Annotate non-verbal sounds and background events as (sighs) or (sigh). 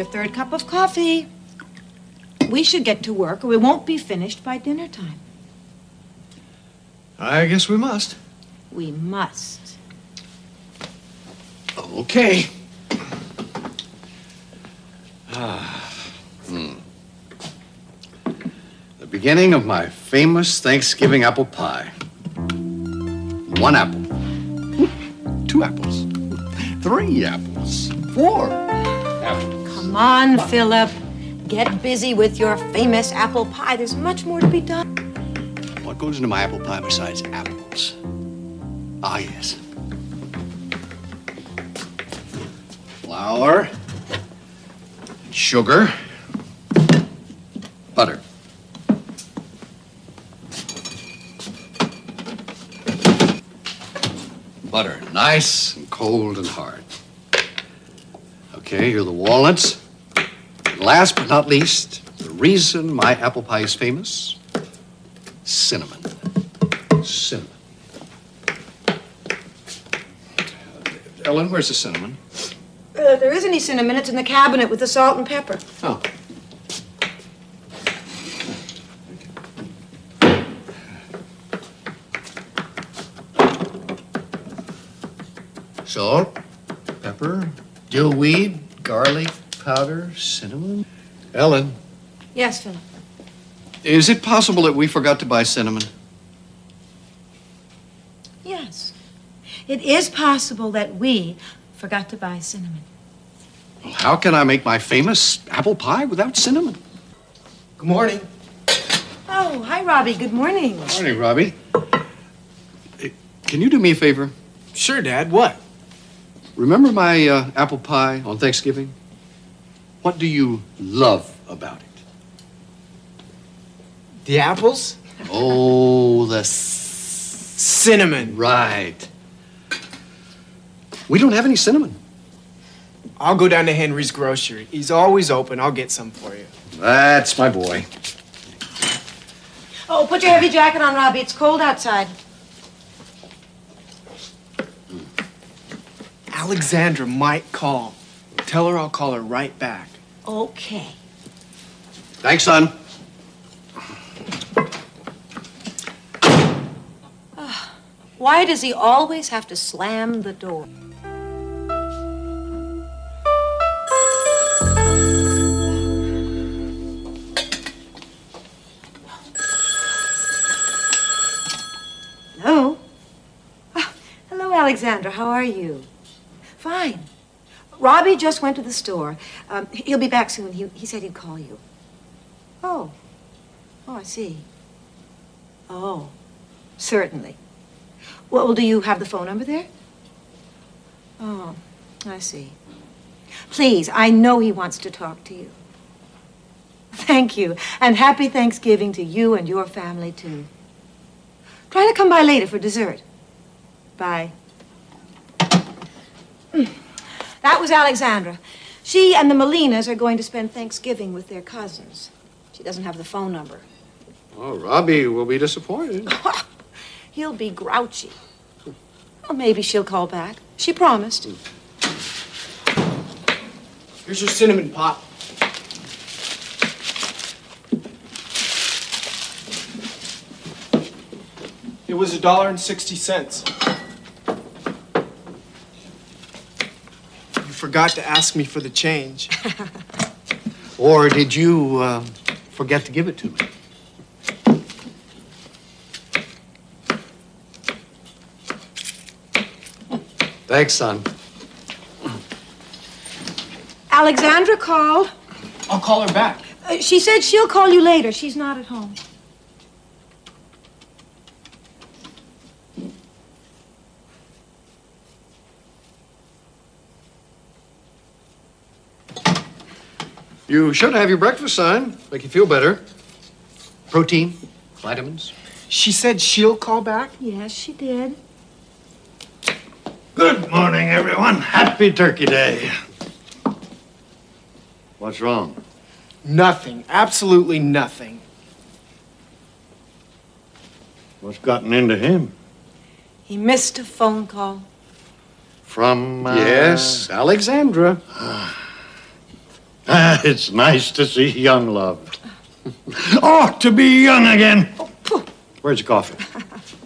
your third cup of coffee. We should get to work or we won't be finished by dinner time. I guess we must. We must. Okay. Ah, hmm. The beginning of my famous Thanksgiving apple pie. One apple. (laughs) Two apples. Three apples. Four apples. Come on, Philip. Get busy with your famous apple pie. There's much more to be done. What goes into my apple pie besides apples? Ah, yes. Flour, sugar, butter. Butter, nice and cold and hard. Okay, here are the walnuts. And last but not least, the reason my apple pie is famous cinnamon. Cinnamon. Ellen, where's the cinnamon? Uh, there isn't any cinnamon. It's in the cabinet with the salt and pepper. Oh. Salt, pepper, dill weed, garlic powder, cinnamon. Ellen, Yes, Philip. is it possible that we forgot to buy cinnamon? Yes. It is possible that we forgot to buy cinnamon. Well, how can I make my famous apple pie without cinnamon? Good morning. Oh, hi, Robbie. Good morning. Morning, Robbie. Hey, Can you do me a favor? Sure, Dad. What? Remember my uh, apple pie on Thanksgiving? What do you love about it? The apples? Oh, the Cinnamon. right. We don't have any cinnamon. I'll go down to Henry's grocery. He's always open. I'll get some for you. That's my boy. Oh, put your heavy jacket on, Robbie. It's cold outside. Alexandra might call. Tell her I'll call her right back. Okay. Thanks, son. (sighs) Why does he always have to slam the door? Hello? Ah, hello, Alexandra. How are you? Fine. Robbie just went to the store. Um, he'll be back soon. He, he said he'd call you. Oh. Oh, I see. Oh, certainly. Well, do you have the phone number there? Oh, I see. Please, I know he wants to talk to you. Thank you, and happy Thanksgiving to you and your family, too. Try to come by later for dessert. Bye. Mm. That was Alexandra. She and the Molinas are going to spend Thanksgiving with their cousins. She doesn't have the phone number. Oh, Robbie will be disappointed. (laughs) He'll be grouchy. Well, maybe she'll call back. She promised. Hmm. Here's your cinnamon pop. It was a dollar and sixty cents. Forgot to ask me for the change. (laughs) Or did you uh, forget to give it to me? Thanks, son. Alexandra called. I'll call her back. Uh, she said she'll call you later. She's not at home. You should have your breakfast, son. Make you feel better. Protein, vitamins. She said she'll call back? Yes, she did. Good morning, everyone. Happy Turkey Day. What's wrong? Nothing. Absolutely nothing. What's gotten into him? He missed a phone call. From. Uh, Yes, Alexandra. (sighs) Ah, (laughs) it's nice to see young love. (laughs) Oh, to be young again. Where's your coffee? (laughs)